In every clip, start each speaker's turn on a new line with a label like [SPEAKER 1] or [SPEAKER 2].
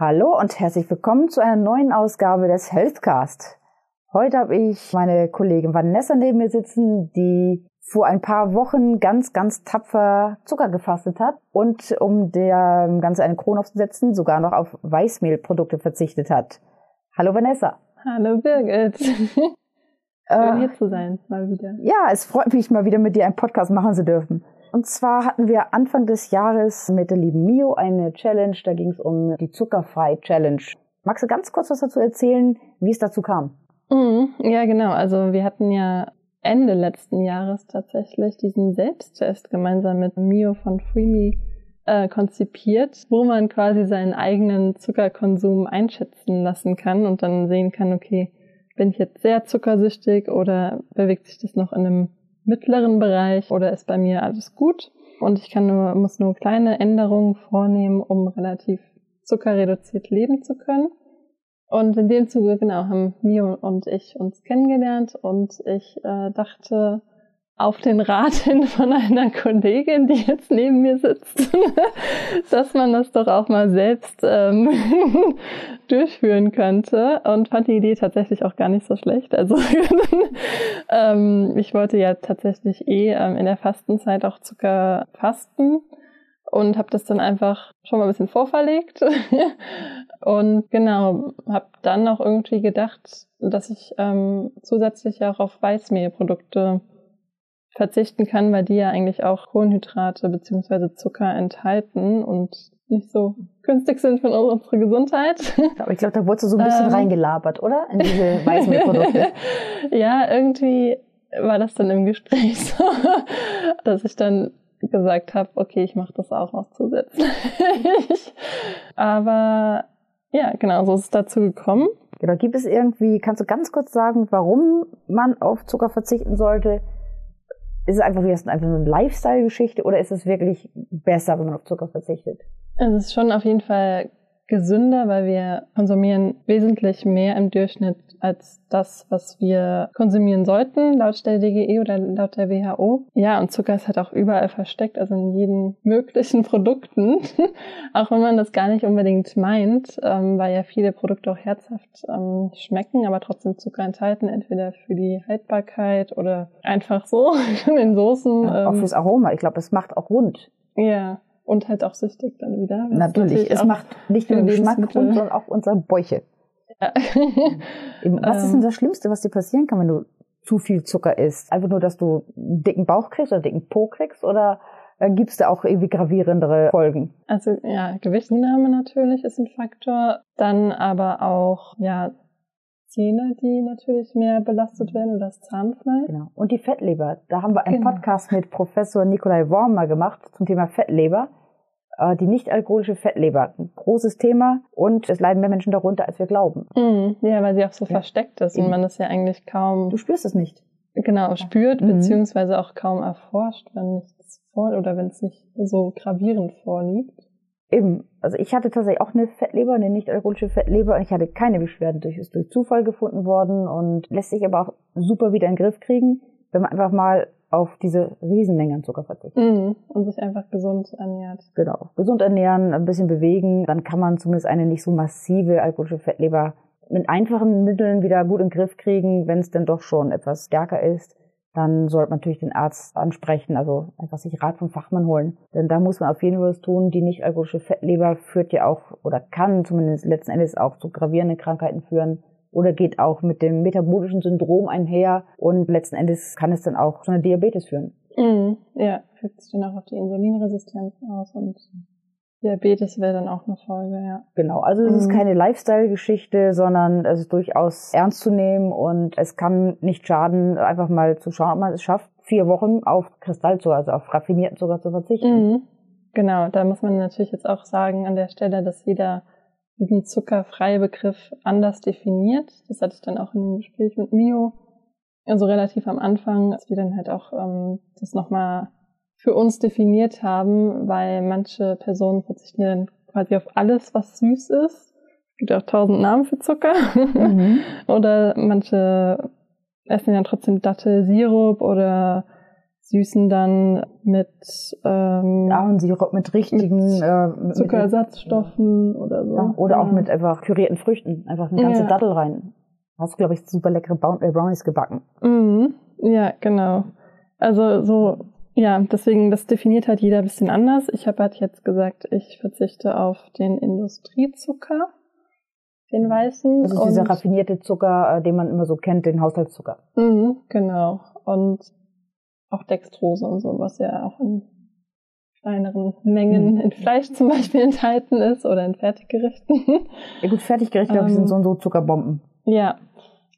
[SPEAKER 1] Hallo und herzlich willkommen zu einer neuen Ausgabe des Healthcast. Heute habe ich meine Kollegin Vanessa neben mir sitzen, die vor ein paar Wochen ganz, ganz tapfer Zucker gefastet hat und um der Ganze eine Krone aufzusetzen, sogar noch auf Weißmehlprodukte verzichtet hat. Hallo Vanessa.
[SPEAKER 2] Hallo Birgit. Schön äh, hier zu sein, mal wieder.
[SPEAKER 1] Ja, es freut mich mal wieder mit dir einen Podcast machen zu dürfen. Und zwar hatten wir Anfang des Jahres mit der lieben Mio eine Challenge, da ging es um die Zuckerfrei-Challenge. Magst du ganz kurz was dazu erzählen, wie es dazu kam?
[SPEAKER 2] Mhm, ja, genau. Also wir hatten ja Ende letzten Jahres tatsächlich diesen Selbsttest gemeinsam mit Mio von FreeMe äh, konzipiert, wo man quasi seinen eigenen Zuckerkonsum einschätzen lassen kann und dann sehen kann, okay, bin ich jetzt sehr zuckersüchtig oder bewegt sich das noch in einem mittleren Bereich oder ist bei mir alles gut und ich kann nur, muss nur kleine Änderungen vornehmen, um relativ zuckerreduziert leben zu können. Und in dem Zuge, genau, haben Mio und ich uns kennengelernt und ich äh, dachte, auf den Rat hin von einer Kollegin, die jetzt neben mir sitzt, dass man das doch auch mal selbst ähm, durchführen könnte und fand die Idee tatsächlich auch gar nicht so schlecht. Also ähm, ich wollte ja tatsächlich eh ähm, in der Fastenzeit auch Zucker fasten und habe das dann einfach schon mal ein bisschen vorverlegt und genau habe dann auch irgendwie gedacht, dass ich ähm, zusätzlich auch auf Weißmehlprodukte verzichten kann, weil die ja eigentlich auch Kohlenhydrate beziehungsweise Zucker enthalten und nicht so günstig sind für unsere Gesundheit.
[SPEAKER 1] Aber ich glaube, da wurdest du so ein bisschen ähm, reingelabert, oder? In diese Weißmehlprodukte.
[SPEAKER 2] ja, irgendwie war das dann im Gespräch so, dass ich dann gesagt habe, okay, ich mache das auch noch zusätzlich. Aber ja, genau, so ist es dazu gekommen.
[SPEAKER 1] Genau, gibt es irgendwie, kannst du ganz kurz sagen, warum man auf Zucker verzichten sollte? Ist es einfach, einfach eine Lifestyle-Geschichte oder ist es wirklich besser, wenn man auf Zucker verzichtet?
[SPEAKER 2] Es ist schon auf jeden Fall gesünder, weil wir konsumieren wesentlich mehr im Durchschnitt als das, was wir konsumieren sollten, laut der DGE oder laut der WHO. Ja, und Zucker ist halt auch überall versteckt, also in jeden möglichen Produkten, auch wenn man das gar nicht unbedingt meint, ähm, weil ja viele Produkte auch herzhaft ähm, schmecken, aber trotzdem Zucker enthalten, entweder für die Haltbarkeit oder einfach so in den Soßen.
[SPEAKER 1] Ja, auch ähm, fürs Aroma. Ich glaube, es macht auch rund.
[SPEAKER 2] Ja, und halt auch süchtig dann wieder.
[SPEAKER 1] Natürlich, natürlich es macht nicht nur den Geschmack rund, sondern auch unsere Bäuche. Ja. was ist denn das Schlimmste, was dir passieren kann, wenn du zu viel Zucker isst? Einfach nur, dass du einen dicken Bauch kriegst oder dicken Po kriegst oder äh, gibt es da auch irgendwie gravierendere Folgen?
[SPEAKER 2] Also ja, Gewichtszunahme natürlich ist ein Faktor. Dann aber auch ja Zähne, die natürlich mehr belastet werden oder das Zahnfleisch.
[SPEAKER 1] Genau. Und die Fettleber. Da haben wir einen genau. Podcast mit Professor Nikolai Wormer gemacht zum Thema Fettleber. Äh, die nicht-alkoholische Fettleber. Ein großes Thema und es leiden mehr Menschen darunter, als wir glauben.
[SPEAKER 2] Mhm. Ja, weil sie auch so ja. versteckt ist Eben. und man es ja eigentlich kaum.
[SPEAKER 1] Du spürst es nicht.
[SPEAKER 2] Genau, spürt, mhm. beziehungsweise auch kaum erforscht, wenn nichts vor oder wenn es nicht so gravierend vorliegt.
[SPEAKER 1] Eben, also ich hatte tatsächlich auch eine Fettleber, eine nicht-alkoholische Fettleber und ich hatte keine Beschwerden durch, ist durch Zufall gefunden worden und lässt sich aber auch super wieder in den Griff kriegen, wenn man einfach mal auf diese Riesenmengen an Zucker verzichtet.
[SPEAKER 2] Mhm. Und sich einfach gesund ernährt.
[SPEAKER 1] Genau. Gesund ernähren, ein bisschen bewegen, dann kann man zumindest eine nicht so massive alkoholische Fettleber mit einfachen Mitteln wieder gut in den Griff kriegen, wenn es denn doch schon etwas stärker ist. Dann sollte man natürlich den Arzt ansprechen, also einfach sich Rat vom Fachmann holen. Denn da muss man auf jeden Fall was tun. Die nicht alkoholische Fettleber führt ja auch oder kann zumindest letzten Endes auch zu gravierenden Krankheiten führen oder geht auch mit dem metabolischen Syndrom einher und letzten Endes kann es dann auch zu einer Diabetes führen.
[SPEAKER 2] Mhm, ja, wirkt sich dann auch auf die Insulinresistenz aus und Diabetes wäre dann auch eine Folge, ja.
[SPEAKER 1] Genau, also es mhm. ist keine Lifestyle-Geschichte, sondern es ist durchaus ernst zu nehmen und es kann nicht schaden, einfach mal zu schauen, ob man es schafft, vier Wochen auf Kristallzucker, also auf raffinierten Zucker zu verzichten.
[SPEAKER 2] Mhm. Genau, da muss man natürlich jetzt auch sagen an der Stelle, dass jeder diesen zuckerfreie Begriff anders definiert. Das hatte ich dann auch in dem Gespräch mit Mio, also relativ am Anfang, als wir dann halt auch ähm, das nochmal für uns definiert haben, weil manche Personen verzichten dann quasi auf alles, was süß ist. Es gibt auch tausend Namen für Zucker. Mhm. oder manche essen dann trotzdem Dattelsirup oder süßen dann mit ähm,
[SPEAKER 1] Ahornsirup mit richtigen
[SPEAKER 2] äh, Zuckerersatzstoffen oder so. Ja,
[SPEAKER 1] oder ja. auch mit einfach pürierten Früchten, einfach eine ganze ja. Dattel rein. Hast du, glaube ich, super leckere äh, Brownies gebacken.
[SPEAKER 2] Mhm. Ja, genau. Also so, ja, deswegen, das definiert halt jeder ein bisschen anders. Ich habe halt jetzt gesagt, ich verzichte auf den Industriezucker, den weißen.
[SPEAKER 1] Das ist dieser raffinierte Zucker, äh, den man immer so kennt, den Haushaltszucker.
[SPEAKER 2] Mhm, genau. Und auch Dextrose und so, was ja auch in kleineren Mengen mhm. in Fleisch zum Beispiel enthalten ist oder in Fertiggerichten.
[SPEAKER 1] Ja gut, Fertiggerichte ähm, sind so und so Zuckerbomben.
[SPEAKER 2] Ja,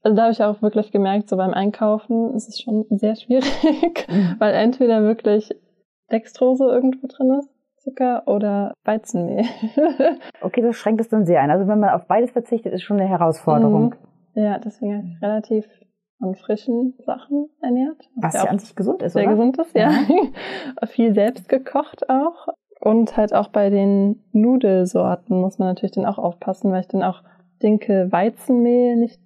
[SPEAKER 2] also da habe ich auch wirklich gemerkt, so beim Einkaufen ist es schon sehr schwierig, mhm. weil entweder wirklich Dextrose irgendwo drin ist, Zucker oder Weizenmehl.
[SPEAKER 1] okay, das schränkt es dann sehr ein. Also wenn man auf beides verzichtet, ist schon eine Herausforderung.
[SPEAKER 2] Mhm. Ja, deswegen habe ich relativ von frischen Sachen ernährt.
[SPEAKER 1] Was, was ja an sich gesund ist,
[SPEAKER 2] sehr
[SPEAKER 1] oder?
[SPEAKER 2] gesund ist, ja. ja. Viel selbst gekocht auch. Und halt auch bei den Nudelsorten muss man natürlich dann auch aufpassen, weil ich dann auch Dinkel Weizenmehl nicht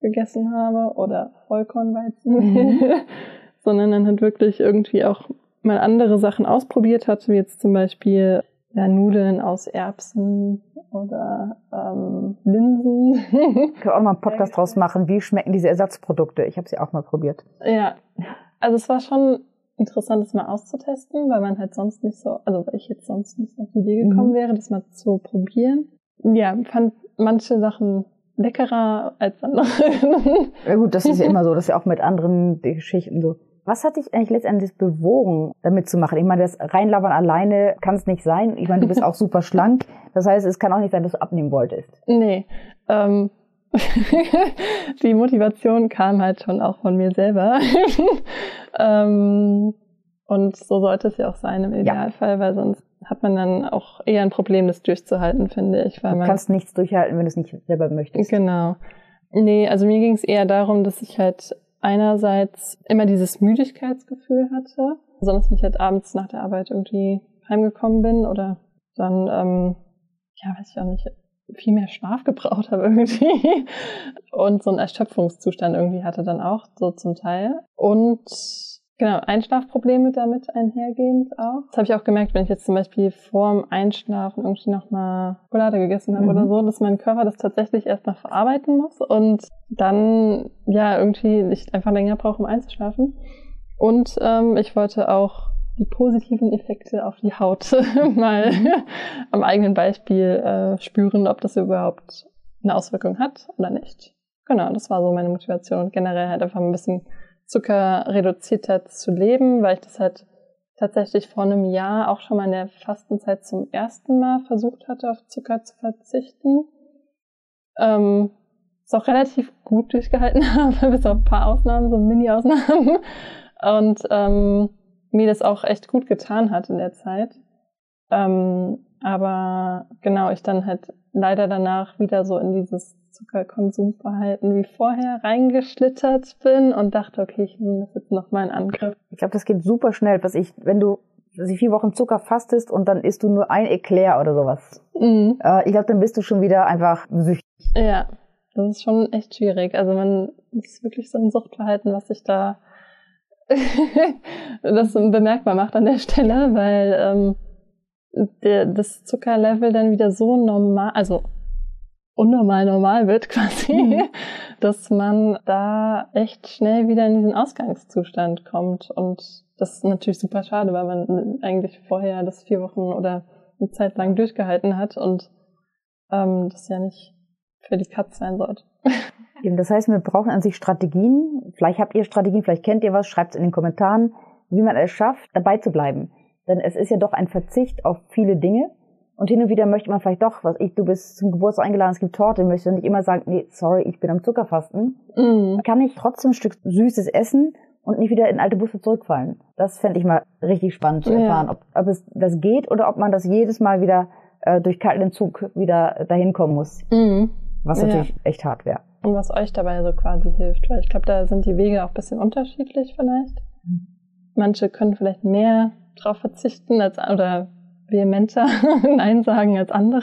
[SPEAKER 2] gegessen habe oder Vollkornweizenmehl, mhm. sondern dann halt wirklich irgendwie auch mal andere Sachen ausprobiert hatte, wie jetzt zum Beispiel ja, Nudeln aus Erbsen oder ähm, Linsen.
[SPEAKER 1] Ich kann auch mal einen Podcast draus machen. Wie schmecken diese Ersatzprodukte? Ich habe sie auch mal probiert.
[SPEAKER 2] Ja, also es war schon interessant, das mal auszutesten, weil man halt sonst nicht so, also weil ich jetzt sonst nicht auf die Idee gekommen mhm. wäre, das mal zu probieren. Ja, fand manche Sachen leckerer als andere.
[SPEAKER 1] ja gut, das ist ja immer so, das ist ja auch mit anderen Geschichten so. Was hat dich eigentlich letztendlich bewogen, damit zu machen? Ich meine, das Reinlabern alleine kann es nicht sein. Ich meine, du bist auch super schlank. Das heißt, es kann auch nicht sein, dass du abnehmen wolltest.
[SPEAKER 2] Nee. Ähm, die Motivation kam halt schon auch von mir selber. ähm, und so sollte es ja auch sein im Idealfall, ja. weil sonst hat man dann auch eher ein Problem, das durchzuhalten, finde ich. Weil
[SPEAKER 1] du
[SPEAKER 2] man
[SPEAKER 1] kannst nichts durchhalten, wenn du es nicht selber möchtest.
[SPEAKER 2] Genau. Nee, also mir ging es eher darum, dass ich halt einerseits immer dieses Müdigkeitsgefühl hatte, besonders wenn ich halt abends nach der Arbeit irgendwie heimgekommen bin oder dann, ähm, ja, weiß ich auch nicht, viel mehr Schlaf gebraucht habe irgendwie und so einen Erschöpfungszustand irgendwie hatte dann auch so zum Teil. Und Genau, Einschlafprobleme damit einhergehend auch. Das habe ich auch gemerkt, wenn ich jetzt zum Beispiel vorm Einschlafen irgendwie nochmal Schokolade gegessen habe mhm. oder so, dass mein Körper das tatsächlich erst noch verarbeiten muss und dann ja irgendwie nicht einfach länger braucht, um einzuschlafen. Und ähm, ich wollte auch die positiven Effekte auf die Haut mal am eigenen Beispiel äh, spüren, ob das überhaupt eine Auswirkung hat oder nicht. Genau, das war so meine Motivation und generell halt einfach ein bisschen zuckerreduzierter zu leben, weil ich das halt tatsächlich vor einem Jahr auch schon mal in der Fastenzeit zum ersten Mal versucht hatte, auf Zucker zu verzichten. Ähm, es auch relativ gut durchgehalten habe, bis auf ein paar Ausnahmen, so Mini-Ausnahmen. Und ähm, mir das auch echt gut getan hat in der Zeit. Ähm, aber genau, ich dann halt leider danach wieder so in dieses Zuckerkonsumverhalten wie vorher reingeschlittert bin und dachte, okay, ich nehme das jetzt nochmal in Angriff.
[SPEAKER 1] Ich glaube, das geht super schnell, was ich, wenn du also vier Wochen Zucker fastest und dann isst du nur ein Eclair oder sowas. Mhm. Äh, ich glaube, dann bist du schon wieder einfach süchtig.
[SPEAKER 2] Ja, das ist schon echt schwierig. Also man das ist wirklich so ein Suchtverhalten, was sich da das bemerkbar macht an der Stelle, weil ähm, der, das Zuckerlevel dann wieder so normal, also unnormal normal wird quasi, mhm. dass man da echt schnell wieder in diesen Ausgangszustand kommt. Und das ist natürlich super schade, weil man eigentlich vorher das vier Wochen oder eine Zeit lang durchgehalten hat und ähm, das ja nicht für die Katz sein sollte.
[SPEAKER 1] Das heißt, wir brauchen an sich Strategien. Vielleicht habt ihr Strategien, vielleicht kennt ihr was, schreibt es in den Kommentaren, wie man es schafft, dabei zu bleiben. Denn es ist ja doch ein Verzicht auf viele Dinge. Und hin und wieder möchte man vielleicht doch, was ich, du bist zum Geburtstag eingeladen, es gibt Torte, möchte nicht immer sagen, nee, sorry, ich bin am Zuckerfasten. Mhm. Kann ich trotzdem ein Stück Süßes essen und nicht wieder in alte Busse zurückfallen? Das fände ich mal richtig spannend zu erfahren, ja. ob, ob es das geht oder ob man das jedes Mal wieder äh, durch kalten Zug wieder dahin kommen muss. Mhm. Was natürlich ja. echt hart wäre.
[SPEAKER 2] Und was euch dabei so quasi hilft, weil ich glaube, da sind die Wege auch ein bisschen unterschiedlich vielleicht. Mhm. Manche können vielleicht mehr drauf verzichten als oder vehementer Nein sagen als andere.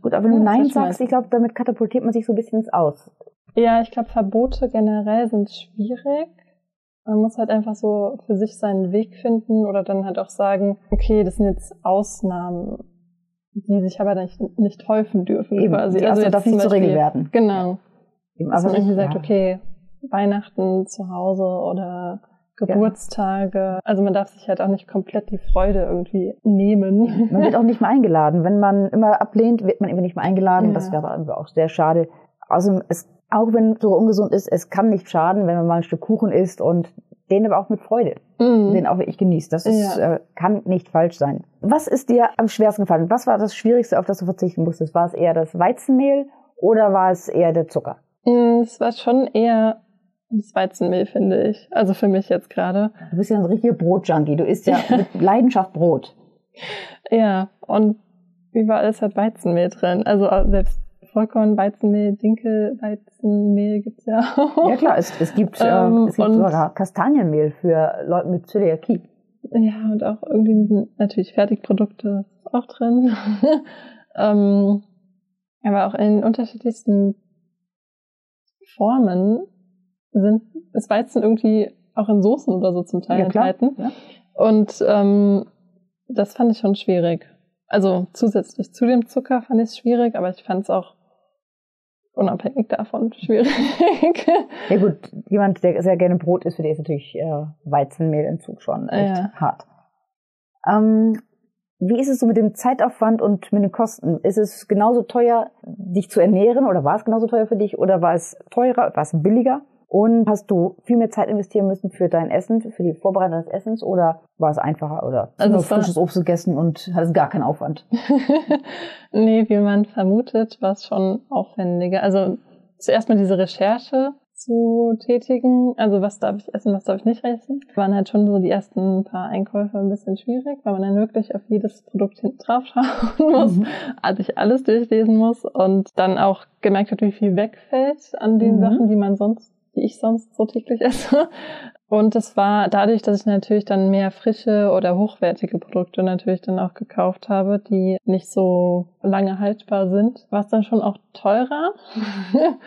[SPEAKER 1] Gut, aber wenn du Nein sagst, ich glaube, damit katapultiert man sich so ein bisschen ins Aus.
[SPEAKER 2] Ja, ich glaube, Verbote generell sind schwierig. Man muss halt einfach so für sich seinen Weg finden oder dann halt auch sagen, okay, das sind jetzt Ausnahmen, die sich aber nicht, nicht häufen dürfen
[SPEAKER 1] Eben,
[SPEAKER 2] quasi.
[SPEAKER 1] Die also jetzt darf nicht zur Regel werden.
[SPEAKER 2] Genau.
[SPEAKER 1] Eben,
[SPEAKER 2] Dass
[SPEAKER 1] aber
[SPEAKER 2] man irgendwie
[SPEAKER 1] ja.
[SPEAKER 2] sagt, okay, Weihnachten zu Hause oder Geburtstage. Also man darf sich halt auch nicht komplett die Freude irgendwie nehmen.
[SPEAKER 1] Man wird auch nicht mehr eingeladen. Wenn man immer ablehnt, wird man immer nicht mehr eingeladen.
[SPEAKER 2] Ja.
[SPEAKER 1] Das wäre aber auch sehr schade. Also es, auch wenn es so ungesund ist, es kann nicht schaden, wenn man mal ein Stück Kuchen isst und den aber auch mit Freude,
[SPEAKER 2] Mhm.
[SPEAKER 1] den auch wirklich genießt. Das ist,
[SPEAKER 2] Ja.
[SPEAKER 1] äh, kann nicht falsch sein. Was ist dir am schwersten gefallen? Was war das Schwierigste, auf das du verzichten musstest? War es eher das Weizenmehl oder war es eher der Zucker?
[SPEAKER 2] Mm, Es war schon eher das Weizenmehl, finde ich. Also für mich jetzt gerade.
[SPEAKER 1] Du bist ja ein richtiger Brotjunkie. Du isst ja mit Leidenschaft Brot.
[SPEAKER 2] Ja, und überall ist halt Weizenmehl drin. Also auch selbst Vollkorn, Weizenmehl, Dinkel, Weizenmehl gibt's ja auch.
[SPEAKER 1] Ja klar, es, es gibt,
[SPEAKER 2] Ähm,
[SPEAKER 1] äh, es gibt sogar Kastanienmehl für Leute mit Zöliakie.
[SPEAKER 2] Ja, und auch irgendwie diesen, natürlich Fertigprodukte auch drin. ähm, aber auch in unterschiedlichsten Formen sind, ist Weizen irgendwie auch in Soßen oder so zum Teil
[SPEAKER 1] Ja,
[SPEAKER 2] enthalten.
[SPEAKER 1] Ja.
[SPEAKER 2] Und ähm, das fand ich schon schwierig. Also zusätzlich zu dem Zucker fand ich es schwierig, aber ich fand es auch unabhängig davon schwierig.
[SPEAKER 1] Ja gut, jemand, der sehr gerne Brot isst, für den ist natürlich äh, Weizenmehlentzug schon echt
[SPEAKER 2] Ja.
[SPEAKER 1] hart. Ähm, wie ist es so mit dem Zeitaufwand und mit den Kosten? Ist es genauso teuer, dich zu ernähren oder war es genauso teuer für dich oder war es teurer, war es billiger? Und hast du viel mehr Zeit investieren müssen für dein Essen, für die Vorbereitung des Essens oder war es einfacher oder hast
[SPEAKER 2] Also
[SPEAKER 1] nur frisches Obst gegessen und hattest gar keinen Aufwand?
[SPEAKER 2] nee, wie man vermutet, war es schon aufwendiger. Also zuerst mal diese Recherche zu tätigen. Also was darf ich essen, was darf ich nicht essen. Waren halt schon so die ersten paar Einkäufe ein bisschen schwierig, weil man dann wirklich auf jedes Produkt hinten drauf schauen muss,
[SPEAKER 1] Mhm.
[SPEAKER 2] also ich alles durchlesen muss und dann auch gemerkt hat, wie viel wegfällt an den
[SPEAKER 1] Mhm.
[SPEAKER 2] Sachen, die man sonst, die ich sonst so täglich esse. Und es war dadurch, dass ich natürlich dann mehr frische oder hochwertige Produkte natürlich dann auch gekauft habe, die nicht so lange haltbar sind, war es dann schon auch teurer.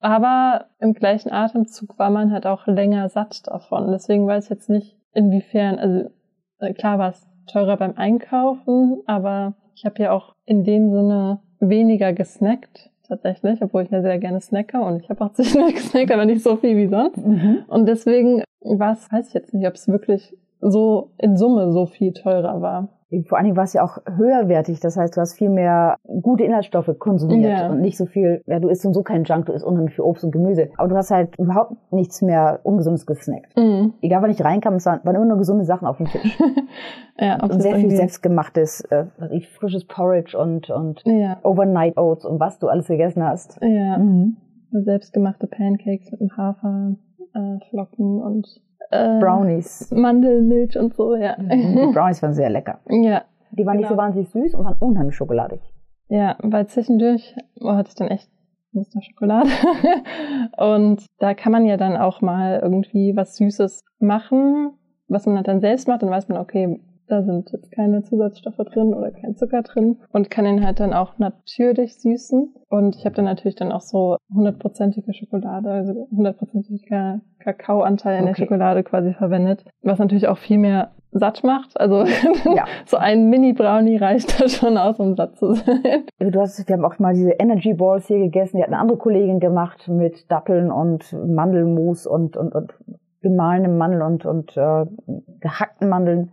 [SPEAKER 2] Aber im gleichen Atemzug war man halt auch länger satt davon. Deswegen weiß ich jetzt nicht, inwiefern, also äh, klar war es teurer beim Einkaufen, aber ich habe ja auch in dem Sinne weniger gesnackt tatsächlich, obwohl ich ja sehr gerne snacke und ich habe auch zwischendurch gesnackt, aber nicht so viel wie sonst.
[SPEAKER 1] Mhm.
[SPEAKER 2] Und deswegen war es, weiß ich jetzt nicht, ob es wirklich so in Summe so viel teurer war.
[SPEAKER 1] Vor allen Dingen war es ja auch höherwertig. Das heißt, du hast viel mehr gute Inhaltsstoffe konsumiert
[SPEAKER 2] Ja.
[SPEAKER 1] und nicht so viel, ja, du isst so keinen Junk, du isst unheimlich viel Obst und Gemüse. Aber du hast halt überhaupt nichts mehr Ungesundes gesnackt.
[SPEAKER 2] Mhm.
[SPEAKER 1] Egal, wann ich reinkam, es waren immer nur gesunde Sachen auf dem Tisch.
[SPEAKER 2] ja,
[SPEAKER 1] Und sehr viel selbstgemachtes, äh, frisches Porridge und, und
[SPEAKER 2] Ja,
[SPEAKER 1] Overnight Oats und was du alles gegessen hast.
[SPEAKER 2] ja.
[SPEAKER 1] Mhm.
[SPEAKER 2] Selbstgemachte Pancakes mit dem Hafer, äh, Flocken und äh,
[SPEAKER 1] Brownies.
[SPEAKER 2] Mandelmilch und so, ja.
[SPEAKER 1] Mhm. Die Brownies waren sehr lecker.
[SPEAKER 2] ja,
[SPEAKER 1] Die waren nicht so
[SPEAKER 2] Genau.
[SPEAKER 1] wahnsinnig süß und waren unheimlich schokoladig.
[SPEAKER 2] Ja, weil zwischendurch oh, hatte ich dann echt Lust auf Schokolade. und da kann man ja dann auch mal irgendwie was Süßes machen, was man dann selbst macht. Dann weiß man, okay, da sind jetzt keine Zusatzstoffe drin oder kein Zucker drin und kann ihn halt dann auch natürlich süßen. Und ich habe dann natürlich dann auch so hundertprozentige Schokolade, also hundertprozentiger Kakaoanteil in der
[SPEAKER 1] Okay.
[SPEAKER 2] Schokolade quasi verwendet, was natürlich auch viel mehr satt macht. Also
[SPEAKER 1] Ja.
[SPEAKER 2] so ein Mini-Brownie reicht da schon aus, um satt zu sein.
[SPEAKER 1] Also Du hast, wir haben auch mal diese Energy Balls hier gegessen. Die hat eine andere Kollegin gemacht mit Datteln und Mandelmus und, und, und gemahlenem Mandel und, und äh, gehackten Mandeln.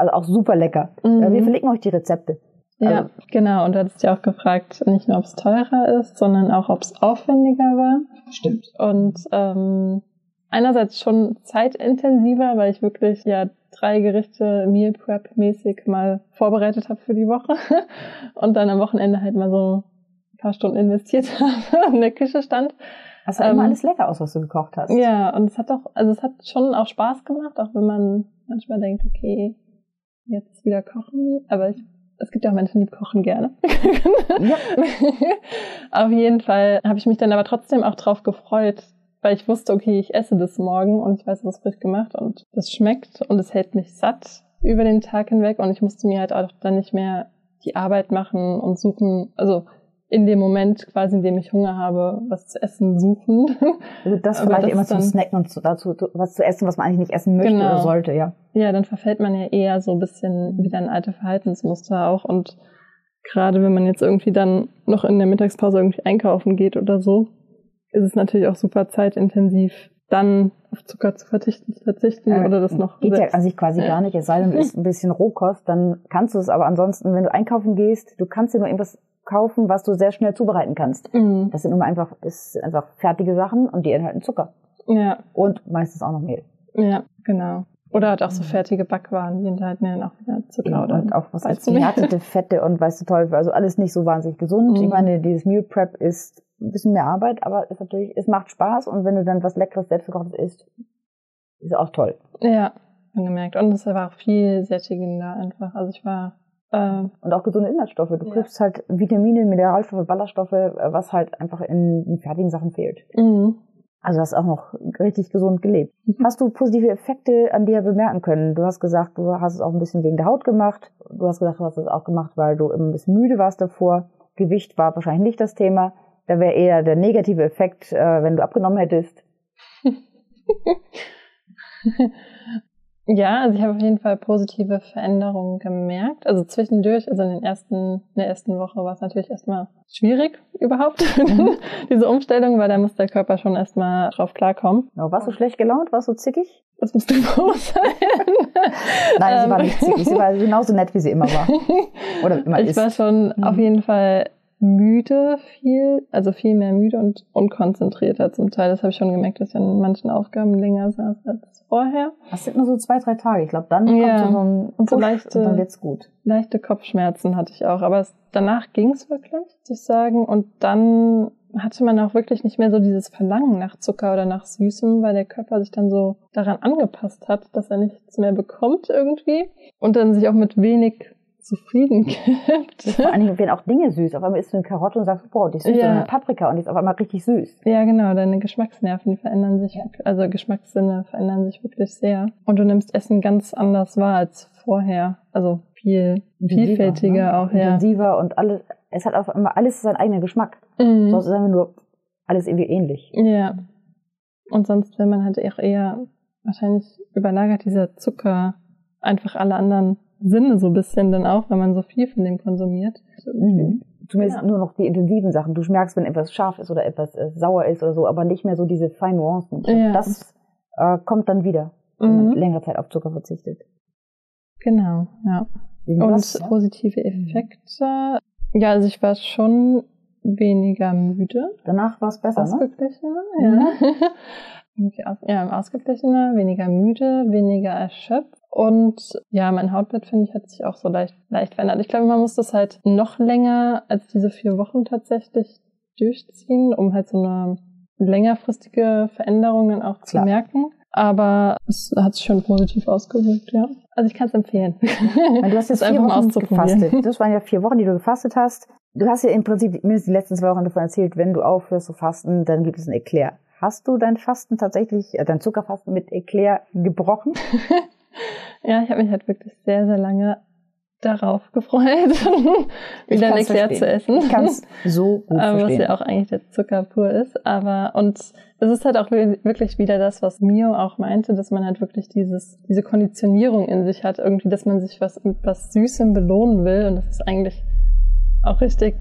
[SPEAKER 1] Also auch super lecker.
[SPEAKER 2] Mhm.
[SPEAKER 1] Äh, wir verlinken euch die Rezepte.
[SPEAKER 2] Ja,
[SPEAKER 1] Also-
[SPEAKER 2] genau. Und du hattest ja auch gefragt, nicht nur, ob es teurer ist, sondern auch, ob es aufwendiger war.
[SPEAKER 1] Stimmt.
[SPEAKER 2] Und ähm, einerseits schon zeitintensiver, weil ich wirklich ja drei Gerichte Meal Prep mäßig mal vorbereitet habe für die Woche und dann am Wochenende halt mal so ein paar Stunden investiert habe, in der Küche stand.
[SPEAKER 1] Das sah immer
[SPEAKER 2] Ähm,
[SPEAKER 1] alles lecker aus, was du gekocht hast.
[SPEAKER 2] Ja, und es hat auch, also es hat schon auch Spaß gemacht, auch wenn man manchmal denkt, okay, jetzt wieder kochen, aber ich, es gibt ja auch Menschen, die kochen gerne.
[SPEAKER 1] Ja.
[SPEAKER 2] Auf jeden Fall habe ich mich dann aber trotzdem auch drauf gefreut, weil ich wusste, okay, ich esse das morgen und ich weiß, was frisch gemacht und das schmeckt und es hält mich satt über den Tag hinweg und ich musste mir halt auch dann nicht mehr die Arbeit machen und suchen, also in dem Moment, quasi in dem ich Hunger habe, was zu essen suchen.
[SPEAKER 1] Also das vielleicht das immer zum Snacken und zu, dazu was zu essen, was man eigentlich nicht essen möchte genau. oder sollte, ja.
[SPEAKER 2] Ja, dann verfällt man ja eher so ein bisschen wieder in alte Verhaltensmuster auch und gerade wenn man jetzt irgendwie dann noch in der Mittagspause irgendwie einkaufen geht oder so, ist es natürlich auch super zeitintensiv, dann auf Zucker zu verzichten, zu verzichten äh, oder das noch.
[SPEAKER 1] Geht selbst. ja an sich quasi ja. gar nicht, es sei denn, du isst ein bisschen Rohkost, dann kannst du es, aber ansonsten, wenn du einkaufen gehst, du kannst dir nur irgendwas kaufen, was du sehr schnell zubereiten kannst. Mhm. Das sind immer einfach, ist einfach fertige Sachen und die enthalten Zucker.
[SPEAKER 2] Ja.
[SPEAKER 1] Und meistens auch noch Mehl.
[SPEAKER 2] Ja, genau. Oder halt auch so fertige Backwaren, die enthalten ja dann auch wieder Zucker ja,
[SPEAKER 1] oder. Und auch was als gehärtete Fette und weißt du Teufel, also alles nicht so wahnsinnig gesund. Mhm. Ich meine, dieses Meal Prep ist ein bisschen mehr Arbeit, aber ist natürlich, es macht Spaß und wenn du dann was Leckeres selbstgekochtes isst, ist auch toll.
[SPEAKER 2] Ja, gemerkt. Und es war auch viel sättigender einfach. Also ich war
[SPEAKER 1] und auch gesunde Inhaltsstoffe. Du ja. kriegst halt Vitamine, Mineralstoffe, Ballaststoffe, äh, was halt einfach in, in fertigen Sachen fehlt. Mhm. Also hast auch noch richtig gesund gelebt. Mhm. Hast du positive Effekte an dir bemerken können? Du hast gesagt, du hast es auch ein bisschen wegen der Haut gemacht. Du hast gesagt, du hast es auch gemacht, weil du immer ein bisschen müde warst davor. Gewicht war wahrscheinlich nicht das Thema. Da wäre eher der negative Effekt, äh, wenn du abgenommen hättest.
[SPEAKER 2] Ja, also ich habe auf jeden Fall positive Veränderungen gemerkt. Also zwischendurch, also in, den ersten, in der ersten Woche war es natürlich erstmal schwierig überhaupt, mhm. diese Umstellung, weil da muss der Körper schon erstmal drauf klarkommen.
[SPEAKER 1] Ja, warst du schlecht gelaunt? Warst du zickig?
[SPEAKER 2] Das musst du beurteilen.
[SPEAKER 1] Nein, sie war nicht zickig. Sie war genauso nett, wie sie immer war.
[SPEAKER 2] Oder immer ich ist. Ich war schon mhm. auf jeden Fall müde viel, also viel mehr müde und unkonzentrierter zum Teil. Das habe ich schon gemerkt, dass ich an manchen Aufgaben länger saß als vorher.
[SPEAKER 1] Das sind nur so zwei, drei Tage. Ich glaube, dann ja, kommt so ein Push so leichte, und dann wird's gut.
[SPEAKER 2] Leichte Kopfschmerzen hatte ich auch, aber es, danach ging's wirklich, muss ich sagen. Und dann hatte man auch wirklich nicht mehr so dieses Verlangen nach Zucker oder nach Süßem, weil der Körper sich dann so daran angepasst hat, dass er nichts mehr bekommt irgendwie und dann sich auch mit wenig zufrieden gibt.
[SPEAKER 1] Vor allem werden auch Dinge süß. Auf einmal isst du eine Karotte und sagst, boah, die ist süß ja. eine Paprika und die ist auf einmal richtig süß.
[SPEAKER 2] Ja, genau. Deine Geschmacksnerven, die verändern sich, also Geschmackssinne verändern sich wirklich sehr. Und du nimmst Essen ganz anders wahr als vorher. Also viel vielfältiger ne? auch, ja.
[SPEAKER 1] Intensiver und alles, es hat auf einmal alles seinen eigenen Geschmack. Mhm. Sonst ist einfach nur alles irgendwie ähnlich.
[SPEAKER 2] Ja. Und sonst, wenn man halt auch eher wahrscheinlich überlagert dieser Zucker einfach alle anderen Sinne so ein bisschen dann auch, wenn man so viel von dem konsumiert.
[SPEAKER 1] Mhm. Zumindest ja. nur noch die intensiven Sachen. Du merkst, wenn etwas scharf ist oder etwas äh, sauer ist oder so, aber nicht mehr so diese feinen Nuancen. Ja. Das äh, kommt dann wieder, wenn mhm. man längere Zeit auf Zucker verzichtet.
[SPEAKER 2] Genau, ja. Und ja? positive Effekte. Ja, also ich war schon weniger müde.
[SPEAKER 1] Danach war es besser,
[SPEAKER 2] Ausgeglichener, ne? ja. ja, ausgeglichener, weniger müde, weniger erschöpft. Und ja, mein Hautbild, finde ich, hat sich auch so leicht, leicht verändert. Ich glaube, man muss das halt noch länger als diese vier Wochen tatsächlich durchziehen, um halt so eine längerfristige Veränderung dann auch Klar. zu merken. Aber es hat sich schon positiv ausgewirkt, ja. Also ich kann es empfehlen.
[SPEAKER 1] du hast jetzt vier Wochen gefastet. Das waren ja vier Wochen, die du gefastet hast. Du hast ja im Prinzip mindestens die letzten zwei Wochen davon erzählt, wenn du aufhörst zu fasten, dann gibt es ein Eclair. Hast du dein Fasten tatsächlich, äh, dein Zuckerfasten mit Eclair gebrochen?
[SPEAKER 2] ja, ich habe mich halt wirklich sehr, sehr lange darauf gefreut, wieder Eclair zu essen.
[SPEAKER 1] Ich kann es so gut
[SPEAKER 2] verstehen.
[SPEAKER 1] Was
[SPEAKER 2] ja auch eigentlich der Zucker pur ist. Aber, und es ist halt auch wirklich wieder das, was Mio auch meinte, dass man halt wirklich dieses, diese Konditionierung in sich hat, irgendwie, dass man sich was mit was Süßem belohnen will. Und das ist eigentlich auch richtig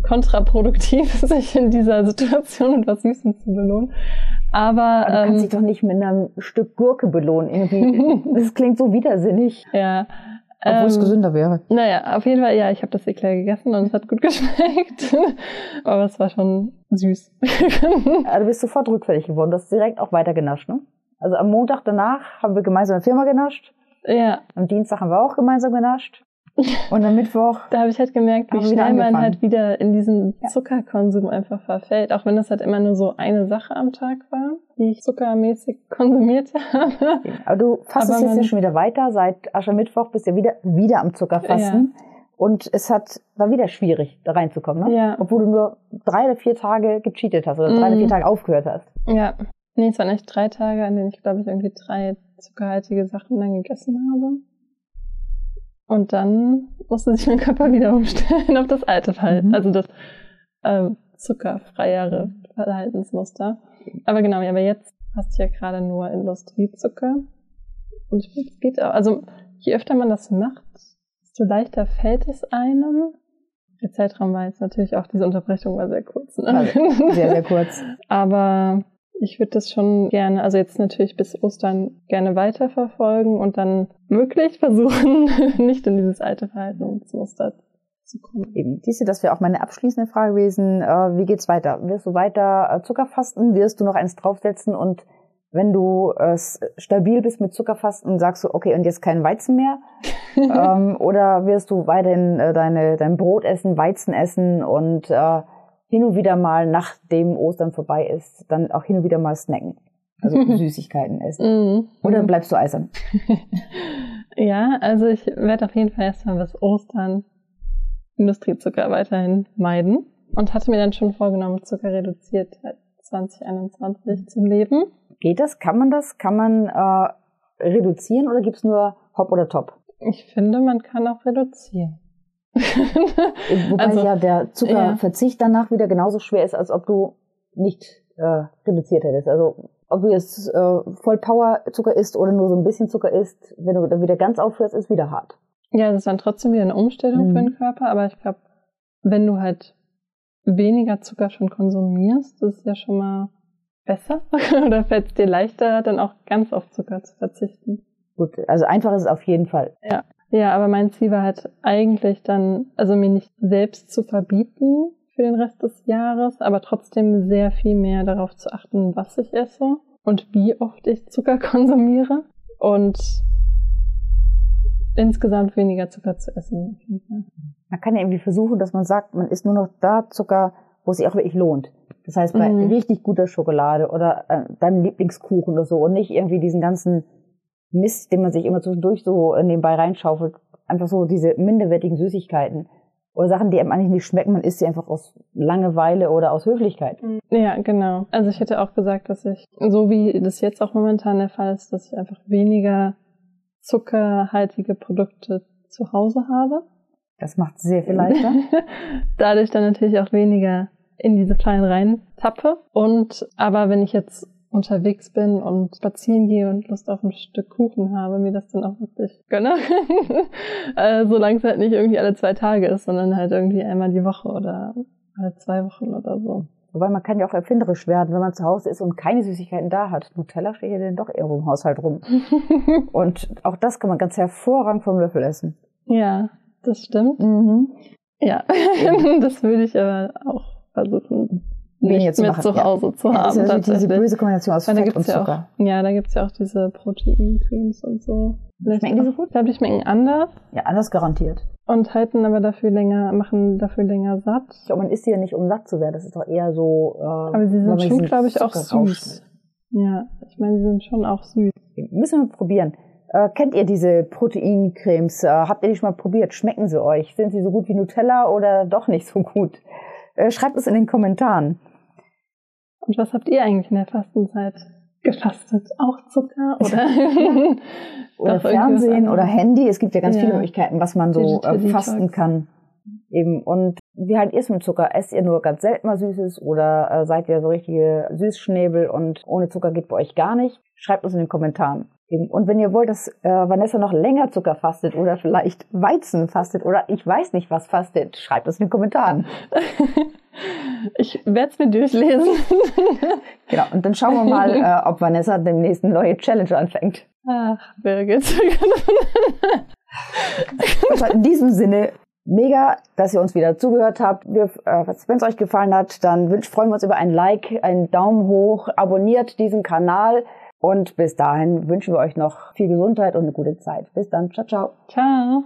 [SPEAKER 2] kontraproduktiv, sich in dieser Situation mit was Süßem zu belohnen. Aber,
[SPEAKER 1] Aber du kannst ähm, dich doch nicht mit einem Stück Gurke belohnen. Irgendwie. das klingt so widersinnig.
[SPEAKER 2] Ja.
[SPEAKER 1] Obwohl ähm, es gesünder wäre.
[SPEAKER 2] Naja, auf jeden Fall, ja, ich habe das Eclair gegessen und es hat gut geschmeckt. Aber es war schon süß.
[SPEAKER 1] ja, du bist sofort rückfällig geworden. Du hast direkt auch weiter genascht, ne? Also am Montag danach haben wir gemeinsam in der Firma genascht.
[SPEAKER 2] Ja.
[SPEAKER 1] Am Dienstag haben wir auch gemeinsam genascht. Und am Mittwoch.
[SPEAKER 2] da habe ich halt gemerkt, wie schnell man halt wieder in diesen Zuckerkonsum einfach verfällt. Auch wenn das halt immer nur so eine Sache am Tag war, die ich zuckermäßig konsumiert habe.
[SPEAKER 1] Aber du fastest jetzt ja schon wieder weiter. Seit Aschermittwoch bist du ja wieder, wieder am Zuckerfasten. Ja. Und es hat, war wieder schwierig, da reinzukommen, ne?
[SPEAKER 2] Ja.
[SPEAKER 1] Obwohl du nur drei oder vier Tage gecheatet hast oder drei oder vier mhm. Tage aufgehört hast.
[SPEAKER 2] Ja. Nee, es waren echt drei Tage, an denen ich, glaube ich, irgendwie drei zuckerhaltige Sachen dann gegessen habe. Und dann musste sich mein Körper wieder umstellen auf das alte Verhalten. Mhm. Also das äh, zuckerfreiere Verhaltensmuster. Aber genau, aber jetzt hast du ja gerade nur Industriezucker. Und es geht auch, also je öfter man das macht, desto leichter fällt es einem. Der Zeitraum war jetzt natürlich auch, diese Unterbrechung war sehr kurz. Ne?
[SPEAKER 1] Also sehr, sehr kurz.
[SPEAKER 2] Aber ich würde das schon gerne, also jetzt natürlich bis Ostern gerne weiterverfolgen und dann wirklich versuchen, nicht in dieses alte Verhaltensmuster zu kommen.
[SPEAKER 1] Eben, diese, das wäre auch meine abschließende Frage gewesen. Äh, wie geht's weiter? Wirst du weiter äh, Zuckerfasten? Wirst du noch eins draufsetzen und wenn du äh, stabil bist mit Zuckerfasten, sagst du, okay, und jetzt kein Weizen mehr? ähm, oder wirst du weiterhin äh, deine, dein Brot essen, Weizen essen und äh, hin und wieder mal, nachdem Ostern vorbei ist, dann auch hin und wieder mal snacken? Also Süßigkeiten essen. Mhm. Oder mhm. bleibst du eisern?
[SPEAKER 2] ja, also ich werde auf jeden Fall erstmal bis Ostern Industriezucker weiterhin meiden und hatte mir dann schon vorgenommen, Zucker reduziert 2021 zu leben.
[SPEAKER 1] Geht das? Kann man das? Kann man äh, reduzieren oder gibt's nur Hop oder Top?
[SPEAKER 2] Ich finde, man kann auch reduzieren.
[SPEAKER 1] Wobei also, ja der Zuckerverzicht ja. danach wieder genauso schwer ist, als ob du nicht äh, reduziert hättest. Also ob du jetzt äh, voll Power Zucker isst oder nur so ein bisschen Zucker isst, wenn du dann wieder ganz aufhörst, ist wieder hart.
[SPEAKER 2] Ja, das ist dann trotzdem wieder eine Umstellung mhm. für den Körper, aber ich glaube, wenn du halt weniger Zucker schon konsumierst, das ist ja schon mal besser oder fällt es dir leichter, dann auch ganz auf Zucker zu verzichten?
[SPEAKER 1] Gut, also einfach ist es auf jeden Fall.
[SPEAKER 2] Ja. Ja, aber mein Ziel war halt eigentlich dann, also mir nicht selbst zu verbieten für den Rest des Jahres, aber trotzdem sehr viel mehr darauf zu achten, was ich esse und wie oft ich Zucker konsumiere und insgesamt weniger Zucker zu essen.
[SPEAKER 1] Man kann ja irgendwie versuchen, dass man sagt, man isst nur noch da Zucker, wo es sich auch wirklich lohnt. Das heißt, bei mhm. richtig guter Schokolade oder äh, deinem Lieblingskuchen oder so und nicht irgendwie diesen ganzen Mist, den man sich immer zwischendurch so nebenbei reinschaufelt. Einfach so diese minderwertigen Süßigkeiten oder Sachen, die einem eigentlich nicht schmecken, man isst sie einfach aus Langeweile oder aus Höflichkeit.
[SPEAKER 2] Mhm. Ja, genau. Also ich hätte auch gesagt, dass ich, so wie das jetzt auch momentan der Fall ist, dass ich einfach weniger zuckerhaltige Produkte zu Hause habe.
[SPEAKER 1] Das macht sehr viel leichter.
[SPEAKER 2] Dadurch dann natürlich auch weniger in diese Fallen rein tappe. Und aber wenn ich jetzt unterwegs bin und spazieren gehe und Lust auf ein Stück Kuchen habe, mir das dann auch wirklich gönne. äh, solange es halt nicht irgendwie alle zwei Tage ist, sondern halt irgendwie einmal die Woche oder alle zwei Wochen oder so.
[SPEAKER 1] Wobei man kann ja auch erfinderisch werden, wenn man zu Hause ist und keine Süßigkeiten da hat. Nutella steht ja dann doch irgendwo im Haushalt rum. und auch das kann man ganz hervorragend vom Löffel essen.
[SPEAKER 2] Ja, das stimmt. Mhm. Ja, das würde ich aber auch versuchen, nicht mit zu Hause ja. zu haben. Ja, ist
[SPEAKER 1] ja diese böse Kombination aus Fett und Zucker.
[SPEAKER 2] Ja, auch, ja, da gibt's ja auch diese Proteincremes und so.
[SPEAKER 1] Schmecken die so gut?
[SPEAKER 2] Ich glaube, die schmecken anders.
[SPEAKER 1] Ja, anders garantiert.
[SPEAKER 2] Und halten aber dafür länger, machen dafür länger satt.
[SPEAKER 1] Ich glaube, man isst die ja nicht, um satt zu werden. Das ist doch eher so.
[SPEAKER 2] Äh, aber sie sind schon, glaube ich, auch süß. Ja, ich meine, sie sind schon auch süß.
[SPEAKER 1] Müssen wir probieren. Äh, kennt ihr diese Proteincremes? Äh, habt ihr die schon mal probiert? Schmecken sie euch? Sind sie so gut wie Nutella oder doch nicht so gut? Äh, schreibt es in den Kommentaren.
[SPEAKER 2] Und was habt ihr eigentlich in der Fastenzeit gefastet? Auch Zucker oder?
[SPEAKER 1] oder Fernsehen oder Handy. Es gibt ja ganz ja. viele Möglichkeiten, was man so äh, fasten kann. Eben. Und wie halt ihr es mit Zucker? Esst ihr nur ganz selten mal Süßes oder äh, seid ihr so richtige Süßschnäbel und ohne Zucker geht bei euch gar nicht? Schreibt uns in den Kommentaren. Eben. Und wenn ihr wollt, dass äh, Vanessa noch länger Zucker fastet oder vielleicht Weizen fastet oder ich weiß nicht was fastet, schreibt es in den Kommentaren.
[SPEAKER 2] Ich werde es mir durchlesen.
[SPEAKER 1] genau, und dann schauen wir mal, äh, ob Vanessa demnächst eine neue Challenge anfängt.
[SPEAKER 2] Ach, Birgit.
[SPEAKER 1] also in diesem Sinne, mega, dass ihr uns wieder zugehört habt. äh, Wenn es euch gefallen hat, dann wünsch, freuen wir uns über ein Like, einen Daumen hoch, abonniert diesen Kanal und bis dahin wünschen wir euch noch viel Gesundheit und eine gute Zeit. Bis dann. Ciao, ciao.
[SPEAKER 2] Ciao.